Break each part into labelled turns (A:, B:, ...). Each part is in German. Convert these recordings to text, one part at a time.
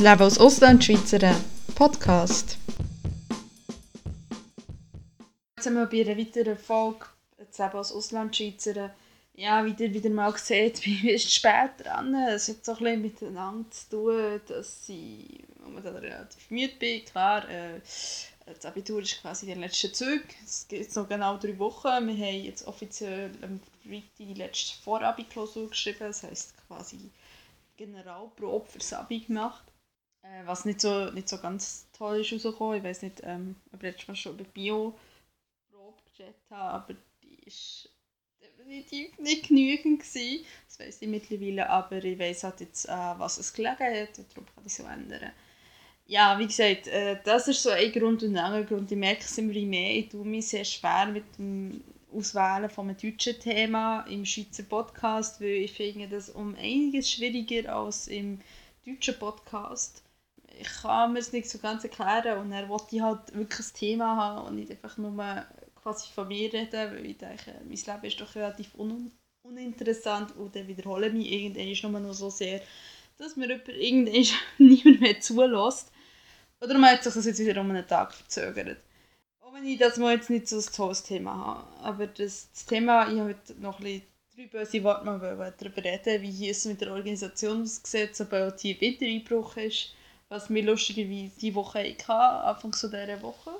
A: Das Leben als Auslandschweizerin Podcast. Jetzt sind wir bei einer weiteren Folge Das Leben als Auslandschweizerin. Ja, wie ihr wieder mal seht, bin ich spät dran. Es hat so ein bisschen miteinander zu tun, dass ich momentan relativ müde bin. Klar, äh, das Abitur ist quasi der letzte Zug. Es jetzt noch genau drei Wochen. Wir haben jetzt offiziell am Freitag die letzte Vorabi-Klausur geschrieben. Das heisst quasi Generalprobe fürs Abi gemacht. Äh, was nicht so, nicht so ganz toll ist rausgekommen. Ich weiß nicht, ähm, ob ich Mal schon über Bio-Probe gechattet habe, aber die ist definitiv nicht genügend gewesen. Das weiß ich mittlerweile, aber ich weiß halt jetzt, äh, was es gelegen hat und darum kann ich so ändern. Ja, wie gesagt, äh, das ist so ein Grund und ein anderer Grund. Ich merke es immer mehr, ich tue mich sehr schwer mit dem Auswählen von einem deutschen Thema im Schweizer Podcast, weil ich finde das um einiges schwieriger als im deutschen Podcast. Ich kann mir es nicht so ganz erklären und er wollte halt wirklich ein Thema haben und nicht einfach nur quasi von mir reden, weil ich denke, mein Leben ist doch relativ un uninteressant und dann wiederhole ich mich irgendwann nur noch so sehr, dass mir irgendwann niemand mehr zulässt. Oder man hat sich das jetzt wieder um einen Tag verzögert. Auch wenn ich das mal jetzt nicht so ein tolles Thema habe. Aber das, das Thema, ich habe heute noch ein bisschen drei böse Worte mal darüber reden, wie es mit der Organisation aussieht, sobald hier wieder Einbruch ist. Was mir lustigerweise diese Woche hatte, Anfang so dieser Woche.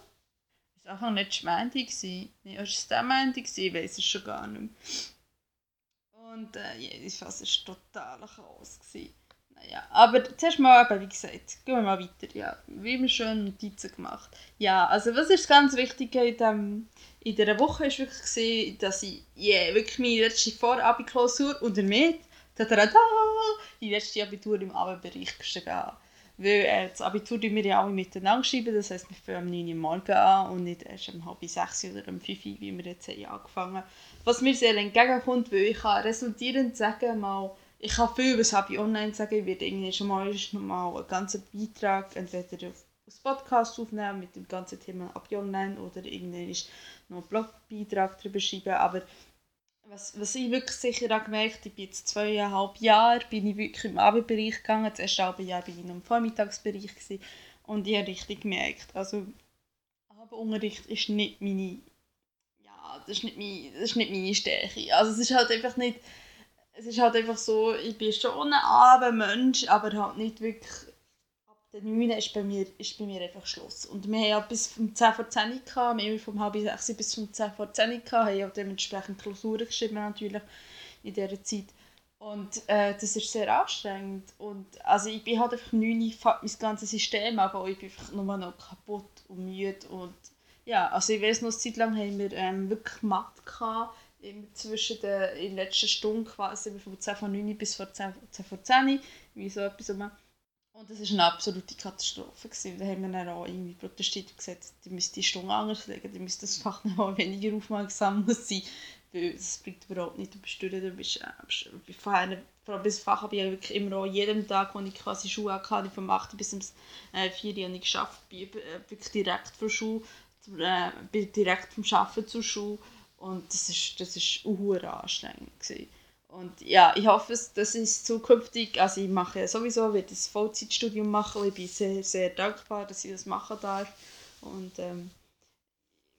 A: War einfach nicht Montag. Nein, es war es der Montag? Ich weiß es schon gar nicht mehr. Und äh, jedenfalls war es total Chaos. Gewesen. Ja, aber zuerst mal, eben, wie gesagt, gehen wir mal weiter. Ja, wie immer schön Notizen gemacht. Ja, also was ist ganz wichtig in, dem, in dieser Woche ist wirklich gesehen, dass ich yeah, wirklich meine letzte Vorabiklausur und damit tada, die letzte Abitur im Abendbereich geschrieben Weil äh, das Abitur schreiben wir ja alle miteinander schreiben, das heisst, wir fangen um 9 Uhr morgens an und nicht erst um halb sechs oder um 5 Uhr, wie wir jetzt haben angefangen Was mir sehr entgegenkommt, weil ich kann resultierend sagen, mal ich kann viel über Hobby online sagen. Ich werde irgendwie schon mal, noch mal einen ganzen Beitrag entweder auf das Podcast aufnehmen mit dem ganzen Thema Abi online oder irgendwann noch einen Blogbeitrag darüber schreiben. Aber was, was ich wirklich sicher habe gemerkt, ich bin jetzt zweieinhalb Jahre, bin ich wirklich im Abendbereich gegangen. Das erste halbe Jahr war ich noch im Vormittagsbereich gewesen, und ich habe richtig gemerkt, also Abendunterricht ist nicht meine, ja, das ist nicht meine, das ist nicht meine Stärke. Also es ist halt einfach nicht es ist halt einfach so, ich bin schon ein Abendmensch, aber halt nicht wirklich der 9 ist bei mir, ist bei mir einfach Schluss. Und wir haben ja bis um 10 vor 10 gehabt, wir haben vom halb 6 bis um 10 vor 10 gehabt, haben ja dementsprechend Klausuren geschrieben natürlich in dieser Zeit. Und äh, das ist sehr anstrengend. Und also ich bin halt einfach 9 mein ganzes System, aber ich bin einfach nur noch kaputt und müde. Und ja, also ich weiß noch, eine Zeit lang haben wir ähm, wirklich Mathe gehabt zwischen der, in der letzten Stunde quasi, von 10 vor 9 bis vor 10, 10 vor 10, wie so etwas rum. Und das war eine absolute Katastrophe. Gewesen. Da haben wir dann auch irgendwie protestiert und gesagt, die müsste die Stunde anders legen, die müsste das Fach noch weniger aufmerksam sein, weil das bringt überhaupt nicht, du bist durch, du bist, äh, vorher, vor allem das Fach habe ich wirklich immer auch jeden Tag, als ich quasi Schule hatte, vom 8 bis zum äh, 4 habe ich geschafft, äh, wirklich direkt von Schule, äh, direkt vom Arbeiten zur Schule und das ist, das ist anstrengend. Gewesen. Und ja, ich hoffe, dass ich zukünftig, also ich mache sowieso, werde das Vollzeitstudium machen ich bin sehr, sehr dankbar, dass ich das machen darf. Und ähm,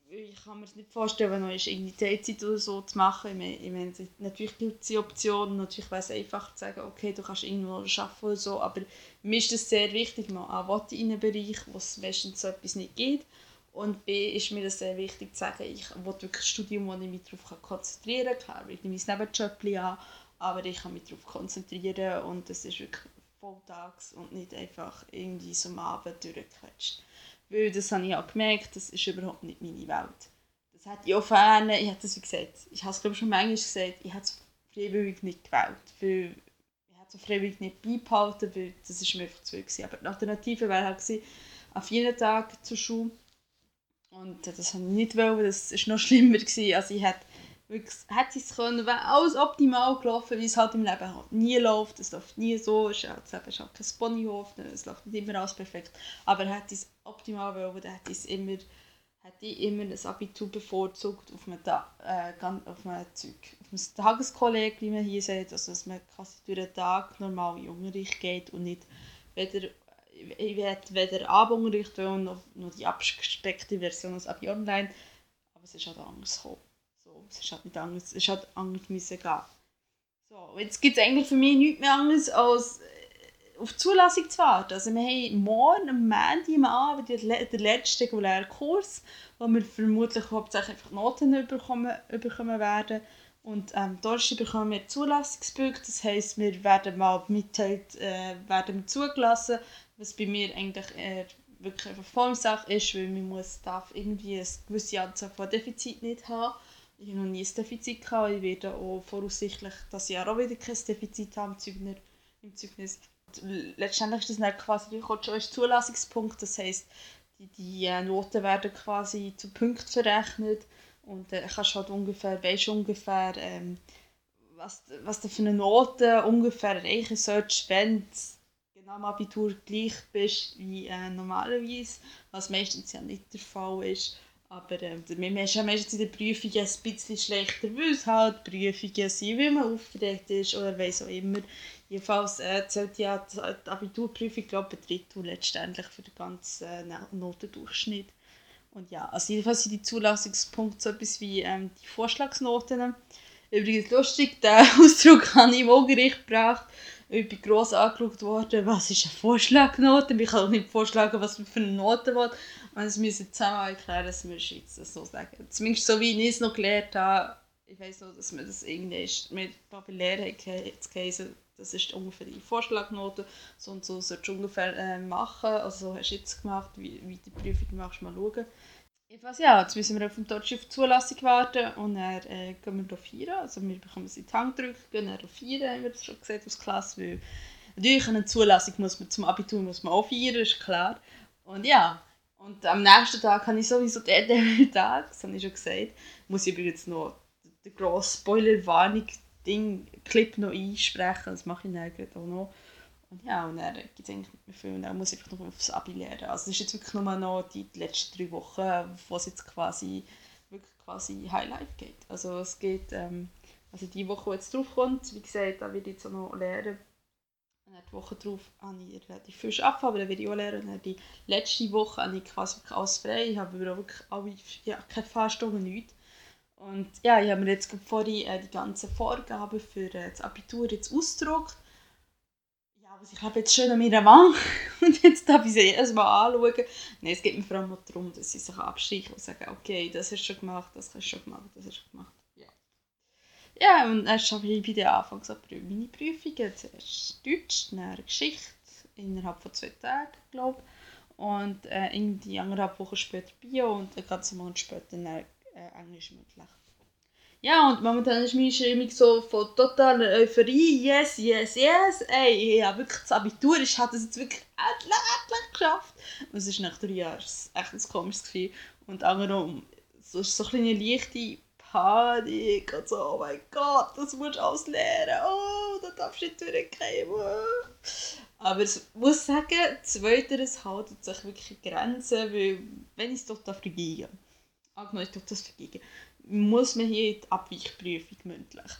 A: ich kann mir nicht vorstellen, noch irgendwie Teilzeit oder so zu machen. Ich meine, ich meine natürlich gibt es die Option, natürlich wäre es einfach zu sagen, okay, du kannst irgendwo arbeiten oder so, aber mir ist das sehr wichtig, mal an in einem Bereich, wo es meistens so etwas nicht gibt. Und B ist mir das sehr wichtig zu sagen, ich will wirklich ein Studium, wo ich mich darauf konzentrieren kann. Klar, ich nehme mein Nebenjob an, aber ich kann mich darauf konzentrieren und das ist wirklich volltags und nicht einfach irgendwie so am Abend durchgequetscht. Weil das habe ich auch gemerkt, das ist überhaupt nicht meine Welt. Das hat ich auch gerne, ich habe das wie gesagt, ich habe es glaube ich schon manchmal gesagt, ich habe es freiwillig nicht gewählt, weil ich habe es freiwillig nicht beibehalten, weil das ist mir einfach zu viel Aber die Alternative wäre halt gewesen, auf jeden Tag zur Schule und das habe ich nicht wollen, das war noch schlimmer. Gewesen. Also ich hätte es können, wäre alles optimal gelaufen, wie es halt im Leben halt nie läuft. Es läuft nie so, es halt, das ist halt kein Ponyhof, es läuft nicht immer alles perfekt. Aber hätte ich es optimal wollen, dann hätte ich immer hätte ich immer ein Abitur bevorzugt auf einem, äh, Zeug, auf einem Tageskolleg, wie man hier sagt, also dass man quasi durch den Tag normal in Unterricht geht und nicht weder ich werde weder Abunterricht noch, noch die abgespeckte Version als Abi online, aber es ist halt anders gekommen. So, es ist halt nicht anders, es ist halt anders müssen gehen. So, jetzt gibt es eigentlich für mich nichts mehr anderes als äh, auf die Zulassung zu warten. Also wir haben morgen am Montag Abend den letzten regulären Kurs, wo wir vermutlich hauptsächlich Noten bekommen, bekommen werden. Und ähm, Donnerstag bekommen wir Zulassungsbücher, das heisst, wir werden mal mitteilt, äh, werden zugelassen, was bei mir eigentlich eher wirklich eine Formsache ist, weil man muss, darf irgendwie eine gewisse Anzahl von Defizit nicht haben. Ich habe noch nie ein Defizit gehabt, ich werde auch voraussichtlich das Jahr auch wieder kein Defizit haben im Zeugnis. Und letztendlich ist das dann quasi, schon als Zulassungspunkt, das heisst, die, die äh, Noten werden quasi zu Punkten verrechnet und dann äh, kannst halt ungefähr, weißt ungefähr, ähm, was, was du für eine Note ungefähr erreichen solltest, wenn du genau am Abitur gleich bist wie äh, normalerweise, was meistens ja nicht der Fall ist. Aber ähm, wir haben meistens in den Prüfungen ein bisschen schlechter, weil es halt Prüfungen sind, weil man aufgeregt ist oder weiss auch immer. Jedenfalls äh, zählt ja die Abiturprüfung, glaube ich, Drittel letztendlich für den ganzen äh, Notendurchschnitt. Und ja, also jedenfalls sind die Zulassungspunkte so etwas wie ähm, die Vorschlagsnoten. Übrigens lustig, den Ausdruck habe ich im Gericht gebracht. Ich bin gross angeschaut worden, was ist eine Vorschlagnote. Ich kann auch nicht vorschlagen, was man für eine Note will. Und das müssen zusammen erklären, dass wir jetzt so sagen. Zumindest so wie ich es noch gelernt habe. Ich weiß noch, dass man das irgendwie ist. Mit hat geheißen, das ist ungefähr die Vorschlagnote, so und so solltest du ungefähr äh, machen, also so hast du jetzt gemacht, wie, wie die Prüfung machst, mal schauen. Jedenfalls ja, jetzt müssen wir auf dem Deutsch die Zulassung warten und dann äh, gehen wir feiern, also wir bekommen sie in die Hand gehen dann feiern, haben wir das schon gesagt aus Klasse, weil natürlich eine Zulassung muss man zum Abitur muss man auch feiern, ist klar. Und ja, und am nächsten Tag habe ich sowieso den Tag, das habe ich schon gesagt, muss ich übrigens noch die grosse Spoilerwarnung Ding, Clip noch einsprechen, das mache ich dann auch noch. Und ja, und dann gibt es eigentlich nicht mehr viel. Und dann muss einfach noch aufs Abi lernen. Also es ist jetzt wirklich nur noch die, letzten drei Wochen, wo es jetzt quasi wirklich quasi Highlight geht. Also es geht, ähm, also die Woche, die jetzt drauf kommt, wie gesagt, da werde ich jetzt auch noch lernen. Und dann die Woche drauf habe ich relativ viel arbeiten, aber dann werde ich auch lernen. Und dann die letzte Woche habe ich quasi alles frei. Ich habe aber auch wirklich alle, ja, keine Fahrstunden, nichts. Und ja, ich habe mir jetzt vorhin äh, die ganzen Vorgaben für äh, das Abitur jetzt ausgedruckt. Was ich habe jetzt schön an meiner Wand und jetzt darf ich sie jedes Mal anschauen. Nein, es geht mir vor allem darum, dass sie sich abstreichen und sagen, okay, das hast du schon gemacht, das hast du schon gemacht, das hast du gemacht. Ja, ja und dann schaffe ich bei der Anfangs meine Prüfungen. Zuerst Deutsch, dann Geschichte, innerhalb von zwei Tagen, glaube ich. Und äh, irgendwie anderthalb Wochen später Bio und einen ganzen Monat später dann äh, Englisch mündlich. Ja, und momentan ist meine Stimmung so von totaler Euphorie. Yes, yes, yes. Ey, ja, wirklich das Abitur. Ich habe das jetzt wirklich endlich, endlich geschafft. Und es ist nach drei Jahren echt ein komisches Gefühl. Und andererseits, so ist so eine leichte Panik und so, oh mein Gott, das musst du alles lernen. Oh, da darfst du nicht durchgehen. Aber ich muss sagen, zweiteres haltet sich wirklich Grenzen, weil wenn ich es doch vergehe angenommen, ich das vergeben, muss man hier in die Abweichprüfung mündlich.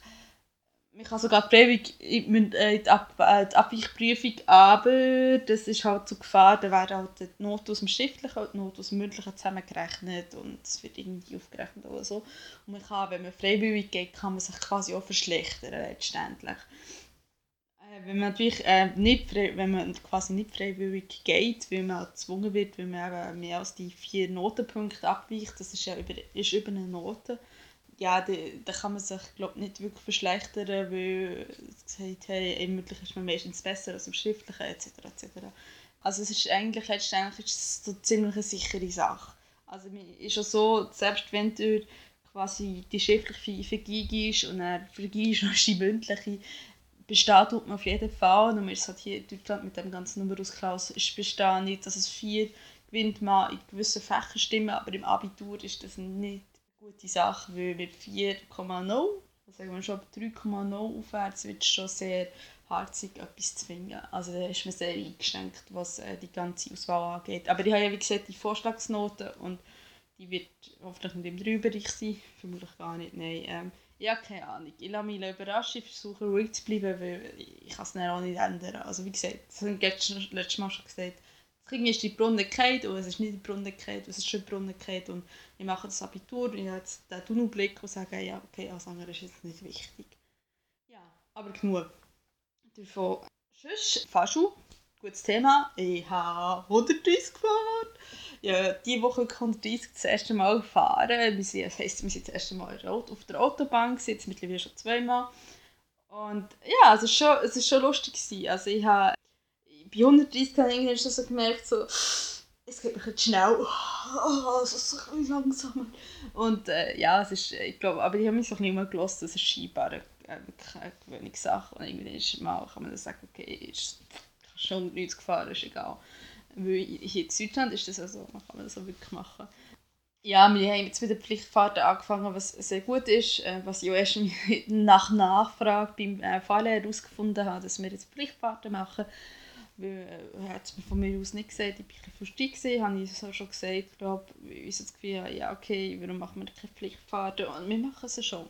A: Man kann sogar freiwillig in äh, die, Ab äh, die Abweichprüfung, aber das ist halt zu Gefahr, da werden halt die Noten aus dem Schriftlichen und die Noten aus dem Mündlichen zusammengerechnet und es wird irgendwie aufgerechnet oder so. Und man kann, wenn man freiwillig geht, kann man sich quasi auch verschlechtern letztendlich. Äh, wenn man natürlich äh, nicht wenn man quasi nicht freiwillig geht, weil man gezwungen wird, weil man eben mehr als die vier Notenpunkte abweicht, das ist ja über, ist über eine Note, ja, da, kann man sich glaub, nicht wirklich verschlechtern, weil es sagt, hey, im Mündlichen ist man meistens besser als im Schriftlichen, etc. etc. Also es ist eigentlich letztendlich ist es so ziemlich sichere Sache. Also ist auch so, selbst wenn du quasi die schriftliche vergibst und dann vergibst noch die mündliche, bestehen tut man auf jeden Fall. Man ist halt hier in Deutschland mit dem ganzen Numerus Clausus ist bestehen nicht, dass es vier gewinnt man in gewissen Fächern stimmen, aber im Abitur ist das nicht eine gute Sache, weil mit 4,0, sagen wir schon 3,0 aufwärts, wird es schon sehr harzig etwas zu finden. Also da ist man sehr eingeschränkt, was äh, die ganze Auswahl angeht. Aber ich habe ja wie gesagt die Vorschlagsnoten und die wird hoffentlich nicht im Drei-Bereich sein, vermutlich gar nicht, nein. Ähm, ja, keine Ahnung. Ich lasse mich überraschen, versuche ruhig zu bleiben, weil ich kann es auch nicht ändern. Also wie gesagt, das habe ich letztes Mal schon gesagt, irgendwie ist die Brunnen gefallen und es ist nicht die Brunnen gefallen, es ist schon die Brunnen gefallen und ich mache das Abitur und ich habe jetzt den Tunnelblick und sage, ja, okay, alles andere ist jetzt nicht wichtig. Ja, aber genug davon. Sonst, Fahrschule, gutes Thema. Ich habe 130 gefahren. Ja, diese Woche 130 das erste Mal gefahren. Wir sind, das heisst, wir sind das erste Mal auf der Autobahn, jetzt mittlerweile schon zweimal. Und ja, es war schon, es ist schon lustig. Gewesen. Also ich habe bei 130 habe ich schon so gemerkt, so, es geht mir schnell, oh, es so ein langsamer. Und äh, ja, es ist, ich glaube, aber ich habe mich so ein bisschen gelassen, das ist scheinbar eine, eine Gewöhnungssache. Und irgendwie ist mal, kann man dann sagen, okay, ist schon 130 gefahren, ist egal. Weil hier in Deutschland ist das auch so, man kann man das auch wirklich machen. Ja, wir haben jetzt mit der Pflichtfahrten angefangen, was sehr gut ist, äh, was ich auch erst nach Nachfrage beim äh, Fahrlehrer herausgefunden habe, dass wir jetzt Pflichtfahrten machen. Weil, äh, hat es von mir aus nicht gesagt, ich war ein bisschen frustriert, habe ich so schon gesagt, ich glaube, ich so das Gefühl, ja okay, warum machen wir keine Pflichtfahrten? Und wir machen sie schon.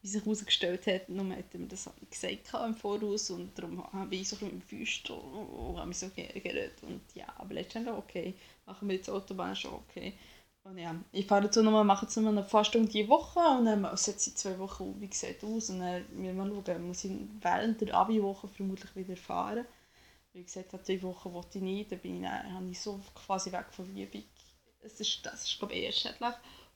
A: Wie sich herausgestellt hat, nur er mir das nicht gesagt im Voraus und darum habe ich so ein bisschen im Füßchen und habe mich so geärgert. Und ja, aber letztendlich okay, machen wir jetzt Autobahn schon okay. Und ja, ich fahre dazu nochmal, mache jetzt nochmal eine Fahrstunde die Woche und dann setze ich zwei Wochen, wie gesagt, aus und dann wir mal schauen, muss ich während der Abi-Woche vermutlich wieder fahren wie gesagt habe, diese Woche wollte ich nicht, dann bin ich, dann, habe ich so quasi weg von Übung. Es ist, das ist glaube ich eher schädlich.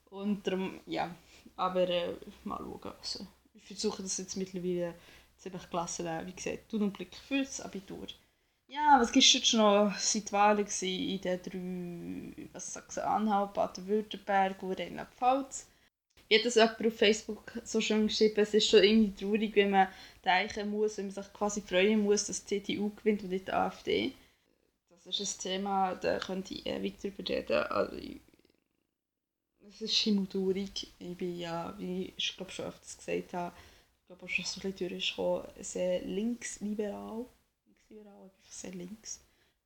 A: Und darum, ja, aber äh, mal schauen. Also, ich versuche das jetzt mittlerweile ziemlich gelassen wie gesagt, du und Blick fürs Abitur. Ja, was es jetzt noch? Seit Wahlen in den drei, was sagst du, Anhalt, Baden-Württemberg und Rheinland-Pfalz wie hat das auf Facebook so schön geschrieben, es ist schon irgendwie traurig, wenn man denken muss, wenn man sich quasi freuen muss, dass die CDU gewinnt und nicht die AfD. Das ist ein Thema, da könnte ich ewig darüber reden. Also, es ist schimmeltraurig. Ich bin ja, wie ich glaube schon öfters gesagt habe, ich glaube auch schon so ein bisschen durchgekommen, sehr linksliberal. Linksliberal, einfach sehr links.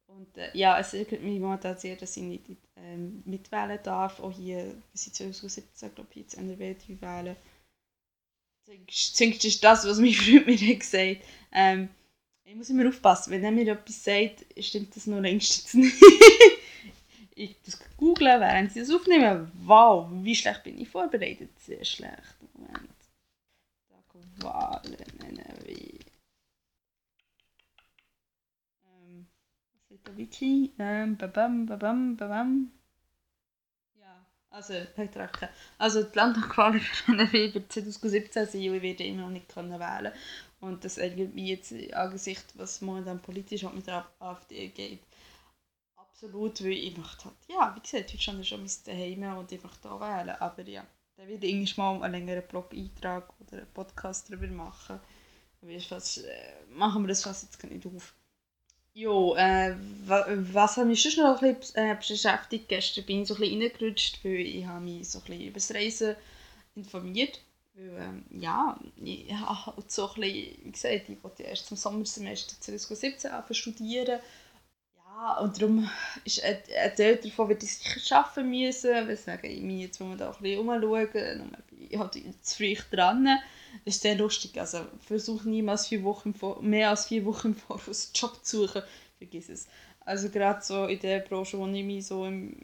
A: Und äh, ja, es ärgert mich momentan sehr, dass ich nicht ähm, mitwählen darf. Auch hier, bis ich 2017, glaube ich, jetzt NRW wählen. Zumindest ist das, was mein Freund mir hat gesagt ähm, Ich muss immer aufpassen, wenn er mir etwas sagt, stimmt das noch längst nicht. ich das googeln, während sie das aufnehmen. Wow, wie schlecht bin ich vorbereitet? Sehr schlecht. Moment. Wahlen, NRW. der Wiki. Ähm, babam, babam, babam. Ja, also, hat recht. Also, die Landtagswahl für NRW wird 2017 sein und ich werde immer noch nicht können wählen Und das mich jetzt angesichts, was momentan politisch auch mit der AfD geht. Absolut, weil ich möchte halt, ja, wie gesagt, Deutschland ist schon mein Zuhause und ich möchte da wählen. Aber ja, dann werde ich irgendwann mal einen längeren Blog-Eintrag oder einen Podcast darüber machen. Fast, äh, machen wir das fast jetzt nicht auf. Ja, äh, was hat mich schon noch ein bisschen äh, beschäftigt? Gestern bin ich so ein bisschen reingerutscht, weil ich habe mich so ein bisschen über das Reisen informiert. Weil, ähm, ja, ich habe so ein bisschen, wie gesagt, ich wollte erst zum Sommersemester 2017 studieren. Ja, und darum ist ein, Teil davon wird ich sicher arbeiten müssen, weswegen ich mich jetzt muss man da ein bisschen umschauen. Ich halt zu früh dran. Das ist sehr lustig. Also versuche niemals vier Wochen mehr als vier Wochen im Voraus einen Job zu suchen. Vergiss es. Also gerade so in der Branche, wo ich mich so im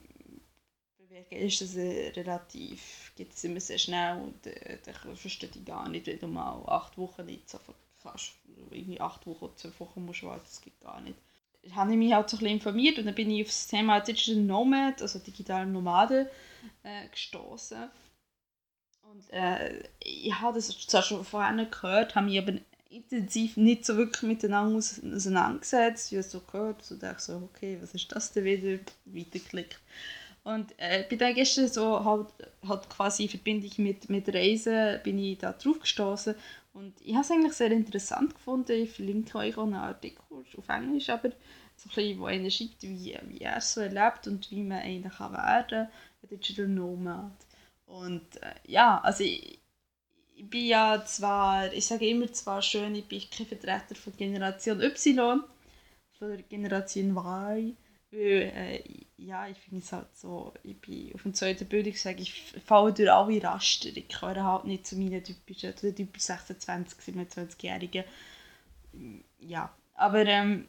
A: bewege, ist es relativ, geht es immer sehr schnell und äh, dann verstehe ich gar nicht, wenn du mal acht Wochen nicht so kannst. Irgendwie acht Wochen oder zwölf Wochen musst du warten, das geht gar nicht. Ich habe mich halt so ein bisschen informiert und dann bin ich auf das Thema Digital Nomad, also digitale Nomaden, äh, gestoßen und äh, ich habe das zwar schon vorher gehört, habe mich aber intensiv nicht so wirklich miteinander auseinandergesetzt. Ich habe so gehört, so dachte so, okay, was ist das denn wieder? Weiterklickt. Und äh, bin dann gestern so halt, halt quasi in Verbindung mit, mit Reisen bin ich da drauf gestoßen und ich habe es eigentlich sehr interessant gefunden. Ich verlinke euch auch einen Artikel auf Englisch, aber so ein bisschen, wo einer schreibt, wie, wie er es so erlebt und wie man eigentlich kann werden kann, Digital Nomad. Und äh, ja, also ich, ich bin ja zwar, ich sage immer zwar schön, ich bin kein Vertreter von Generation Y, von der Generation Y, weil äh, ja, ich finde es halt so, ich bin auf dem zweiten Bildung, sage ich, falle durch alle Raster, ich gehöre halt nicht zu meinen typischen, typischen 26, 27-Jährigen. Ja, aber ähm,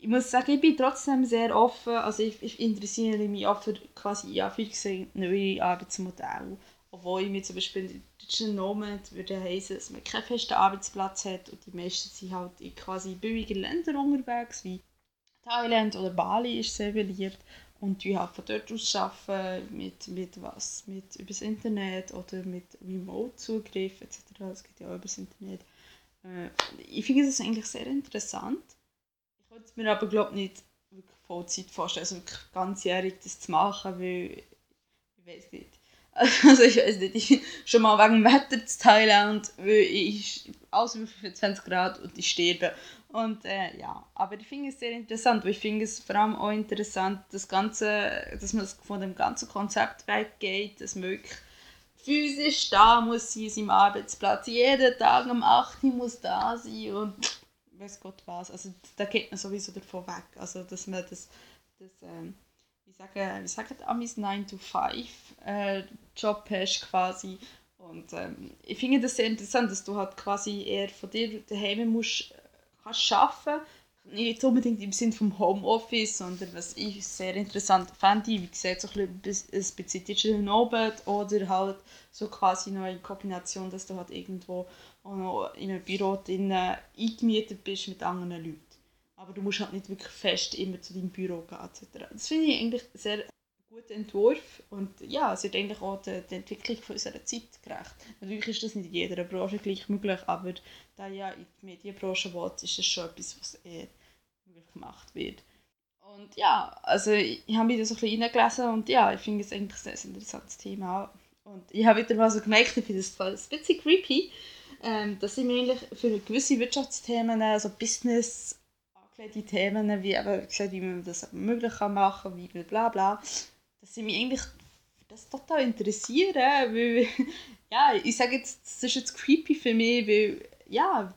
A: ich muss sagen, ich bin trotzdem sehr offen, also ich, ich interessiere mich auch für quasi ja, für neue Arbeitsmodelle. Obwohl ich mir zum Beispiel in Digital Nomad würde heißen, dass man keinen festen Arbeitsplatz hat und die meisten sind halt in quasi billigen Ländern unterwegs, wie Thailand oder Bali ist sehr beliebt und die halt von dort aus arbeiten, mit, mit was, mit übers Internet oder mit Remote-Zugriff etc. Das geht ja auch übers Internet. Äh, ich finde das eigentlich sehr interessant könnte mir aber glaube nicht wirklich Vollzeit vorstellen, also ganzjährig das zu machen, weil ich weiß nicht. Also ich weiß nicht, ich schon mal wegen dem Wetter zu Thailand, weil ich alles über 25 Grad und ich sterbe. Und äh, ja, aber ich finde es sehr interessant, weil ich finde es vor allem auch interessant, das Ganze, dass man von dem ganzen Konzept weggeht, dass man wirklich physisch da muss sein, seinem Arbeitsplatz, jeden Tag um 8 Uhr muss da sein und weiß Gott was. Also da geht man sowieso davon weg. Also dass man das, das ähm, sagen, wie sagen Amis 9 to 5 äh, Job hast quasi. Und ähm, ich finde das sehr interessant, dass du halt quasi eher von dir daheim musst, kannst arbeiten nicht unbedingt im Sinne vom Homeoffice, sondern was ich sehr interessant fände, wie gesagt, so ein bisschen Digital Nomad oder halt so quasi noch in Kombination, dass du halt irgendwo auch noch in einem Büro drin eingemietet bist mit anderen Leuten. Aber du musst halt nicht wirklich fest immer zu deinem Büro gehen etc. Das finde ich eigentlich ein sehr guter Entwurf und ja, es wird eigentlich auch der, der Entwicklung von unserer Zeit gerecht. Natürlich ist das nicht in jeder Branche gleich möglich, aber da ja in die Medienbranche will, ist das schon etwas, was eher möglich gemacht wird. Und ja, also ich, habe da so ein bisschen reingelesen und ja, ich finde es eigentlich ein sehr interessantes Thema. Und ich habe wieder mal so gemerkt, ich finde es ein bisschen creepy, ähm, dass ich mich eigentlich für gewisse Wirtschaftsthemen, also Business angelegte Themen, wie, eben, gesagt, wie man das möglich kann machen kann, wie bla bla, dass ich mich eigentlich für das total interessiere, weil, ja, ich sage jetzt, das ist jetzt creepy für mich, weil, ja,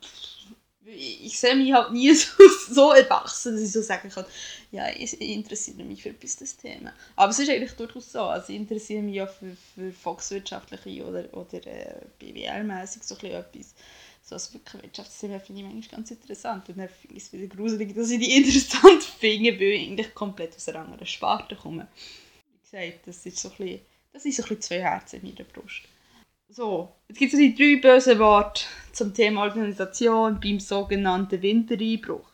A: ich sehe mich halt nie so, so erwachsen, dass ich so sagen kann, ja, ich, interessiere mich für Business-Themen. Aber es ist eigentlich durchaus so. Also ich interessiere mich ja für, für volkswirtschaftliche oder, oder äh, BWL-mäßig so etwas. So als wirklich Wirtschaftsthemen finde ich manchmal ganz interessant. Und dann finde ich es wieder gruselig, dass ich die interessant finde, weil ich eigentlich komplett aus einer anderen Sparte komme. Wie gesagt, das ist so ein bisschen, das ist so ein bisschen zwei Herzen in meiner Brust. So, jetzt gibt es die drei bösen Worte zum Thema Organisation beim sogenannten Wintereinbruch.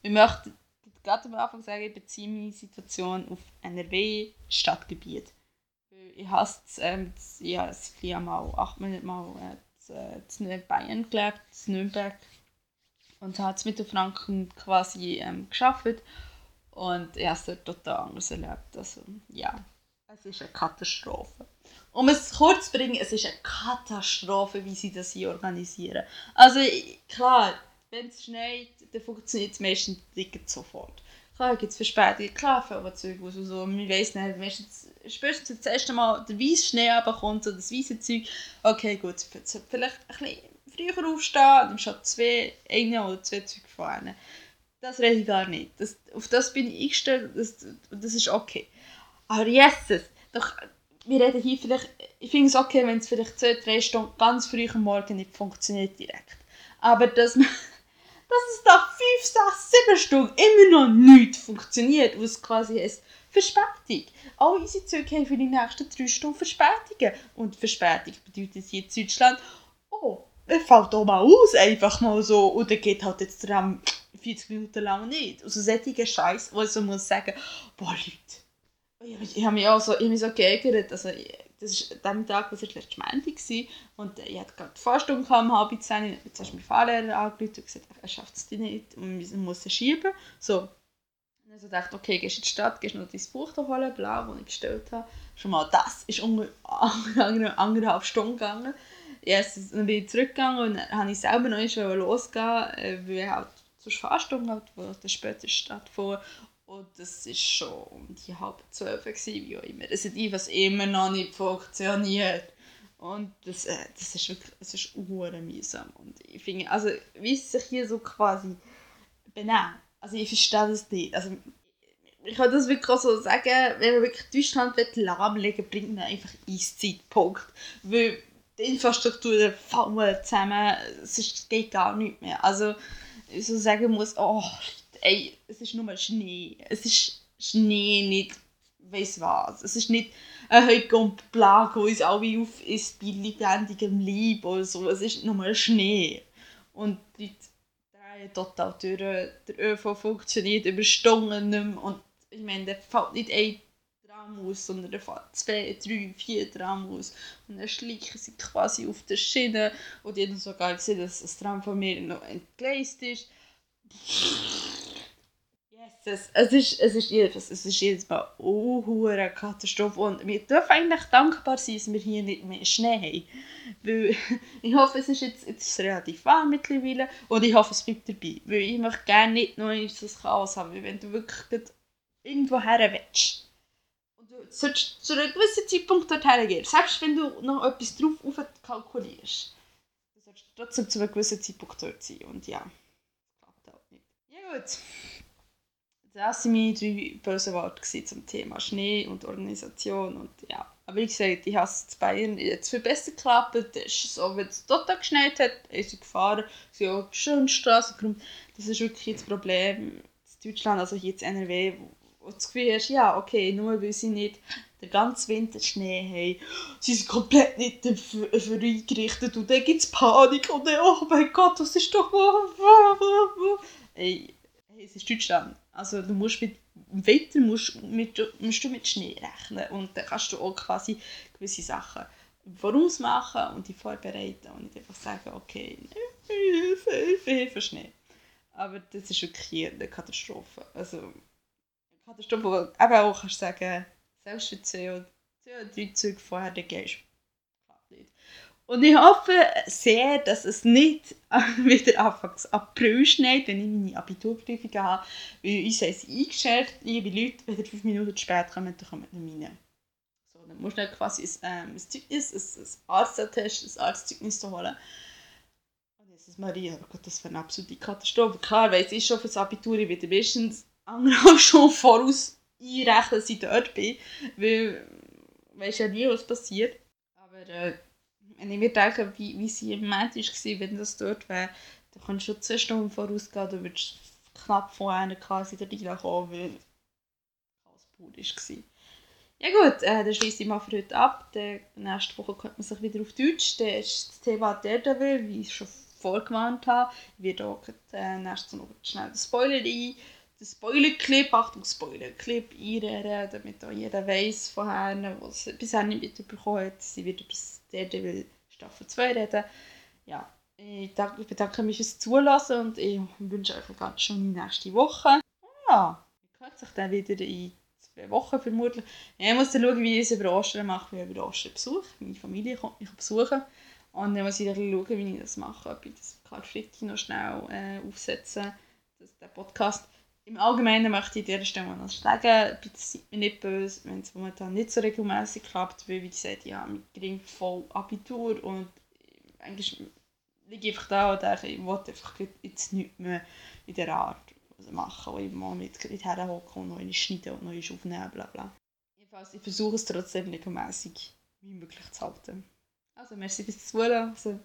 A: Wir möchten gerade am Anfang sagen, ich beziehe meine Situation auf NRW, Stadtgebiet. Ich habe es, ähm, ich habe mal acht Monate mal äh, in Bayern gelebt, in Nürnberg. Und habe in Mittelfranken quasi ähm, geschafft. Und ich habe es dort total anders erlebt. Also, ja, es ist eine Katastrophe. Um es kurz zu bringen, es ist eine Katastrophe, wie sie das hier organisieren. Also klar, wenn es schneit, dann funktioniert es meistens sofort. Klar gibt es Verspätungen, klar fällt Zeug aus und so. Man weiss nicht, meistens, spätestens das erste Mal der weiße Schnee runterkommt, so das weiße Zeug. Okay, gut, vielleicht ein bisschen früher aufstehen, dann schon zwei, eine oder zwei Züge fahren. Das rede ich gar nicht. Das, auf das bin ich eingestellt, das, das ist okay. Aber Jesus, doch wir reden hier vielleicht, ich finde es okay, wenn es vielleicht zwei, drei Stunden ganz früh am Morgen nicht funktioniert direkt. Aber dass, man, dass es da fünf, sechs, sieben Stunden immer noch nicht funktioniert, was quasi ist Verspätung. Alle unsere Züge haben für die nächsten drei Stunden Verspätungen. Und Verspätung bedeutet hier in Deutschland, oh, er fällt auch mal aus, einfach mal so, und dann geht halt jetzt der 40 Minuten lang nicht. Also solche Scheiß, wo ich so muss sagen, boah Leute, ich, ich habe mich auch so, ich mich so geärgert. Also, das war an dem Tag, das war letzte Montag. Und ich hatte gerade die Fahrstunde um halb zehn. Jetzt hast du meinen Fahrlehrer angerufen und gesagt, er schafft es nicht und wir müssen schieben. So. Dann so dachte okay, gehst in die Stadt, gehst noch dein Buch holen, blau, das ich bestellt habe. Schon mal das ist unter anderthalb Stunden gegangen. Yes, dann bin ich zurückgegangen und dann habe ich selber noch nicht losgehen, äh, weil ich halt zur Fahrstunde, halt, wo dann später stattfand. Und das war schon um die halb zwölf, wie auch immer. Es hat etwas immer noch nicht funktioniert. Und das, äh, das ist wirklich, es ist mühsam. Und ich finde, also wie sie sich hier so quasi benehmen, also ich verstehe das nicht. Also ich kann das wirklich so sagen, wenn man wirklich Deutschland lahmlegen will, bringt man einfach Eiszeit, Weil die Infrastruktur fällt zusammen, es geht gar nicht mehr. Also ich so sagen muss, oh, ey, es ist nur Schnee. Es ist Schnee, nicht weiss was. Es ist nicht ein Heuke und Plage, wo uns alle auf ist bei lebendigem Leib oder so. Es ist nur Schnee. Und die drehen total durch. Der ÖV funktioniert über Stunden nicht mehr. Und ich meine, der fällt nicht ein Tram aus, sondern der fällt zwei, drei, vier Tram aus. Und dann schleichen sie quasi auf der Schiene. Und ich habe sogar gesehen, dass das Tram von mir noch entgleist ist. Yes, es, ist, es, ist jedes, es ist jedes Mal eine Katastrophe und wir dürfen eigentlich dankbar sein, dass wir hier nicht mehr Schnee haben. Weil ich hoffe, es ist jetzt, jetzt ist relativ warm mittlerweile und ich hoffe, es bleibt dabei. Weil ich möchte gerne nicht noch ein Chaos haben, wenn du wirklich irgendwo her willst und du sollst zu einem gewissen Zeitpunkt dorthin gehen, selbst wenn du noch etwas drauf kalkulierst, du trotzdem zu einem gewissen Zeitpunkt dort sein und ja, klappt halt nicht. Ja gut. Das waren meine drei bösen Worte zum Thema Schnee und Organisation. Und, ja. Aber wie gesagt, ich habe es in Bayern jetzt viel besser geklappt. Ist so, wenn es total geschneit hat, ist sie gefahren. Sie haben schön Straßen Das ist wirklich das Problem in Deutschland, also hier in NRW, wo, du das Gefühl hast, ja, okay, nur weil sie nicht den ganzen Winter Schnee haben, sie sind komplett nicht dafür eingerichtet und dann gibt es Panik und dann, oh mein Gott, was ist doch... Ey, es ist Deutschland. Also du musst mit im Wetter musst, mit, musst du mit Schnee rechnen und dann kannst du auch quasi gewisse Sachen vorausmachen und die vorbereiten und nicht einfach sagen, okay, Hilfe, Hilfe, Hilfe, Schnee. Aber das ist wirklich eine Katastrophe. Also eine Katastrophe, wo du eben auch kannst sagen, selbst für CO2-Züge vorher, gehst und ich hoffe sehr, dass es nicht wieder Anfang April schneit, wenn ich meine Abiturprüfung habe. Weil uns haben sie eingestellt, liebe Leute, wenn ihr fünf Minuten spät kommt, dann kommt nicht rein. So, dann musst du quasi ein, ähm, ein Zeugnis, ein, ein Arzttest, ein Arztzeugnis holen. Und Jesus Maria, oh Gott, das wäre eine absolute Katastrophe. Klar, weiss ich schon für das Abitur, ich werde mindestens anderthalb schon voraus einrechnen, dass ich dort bin. Weil, weißt ja nie, was passiert. Aber äh, wenn ich mir denke, wie, wie sie im Moment war, wenn das dort wäre, dann kannst du schon zwei Stunden vorausgehen, dann würdest du knapp vor einer da reinkommen, weil alles pur war. Ja gut, äh, dann schließe ich mal für heute ab. Dann, nächste Woche kommt man sich wieder auf Deutsch. Dann ist das Thema Daredevil, wie ich schon vorgewarnt habe. Ich werde auch äh, nächste Woche schnell den Spoiler ein den Spoiler-Clip, Achtung, Spoiler-Clip einreden, damit auch jeder weiß vorher, was bisher nicht mitbekommen hat. Sie wird über das Daredevil Staffel 2 reden. Ja, ich bedanke mich fürs Zulassen und ich wünsche euch eine ganz schöne nächste Woche. Ja, ihr hört sich dann wieder in zwei Wochen vermutlich. Ich muss dann schauen, wie ich es über Ostern mache, wie ich über Ostern besuche. Meine Familie kommt mich besuchen. Und dann muss ich dann schauen, wie ich das mache. Ob ich das Karfreitag noch schnell äh, aufsetzen, das, den Podcast. Im Allgemeinen möchte ich an dieser Stelle noch sagen, bitte seid mir nicht böse, wenn es momentan nicht so regelmäßig klappt, weil wie gesagt, ich habe mit voll Abitur und eigentlich liege ich einfach da und denke, ich will einfach jetzt nichts mehr in der Art machen, wo ich mal mit herhocken und noch schneiden und noch aufnehmen, bla bla. Jedenfalls, ich versuche es trotzdem regelmäßig wie möglich zu halten. Also, merci fürs Zuhören. Also,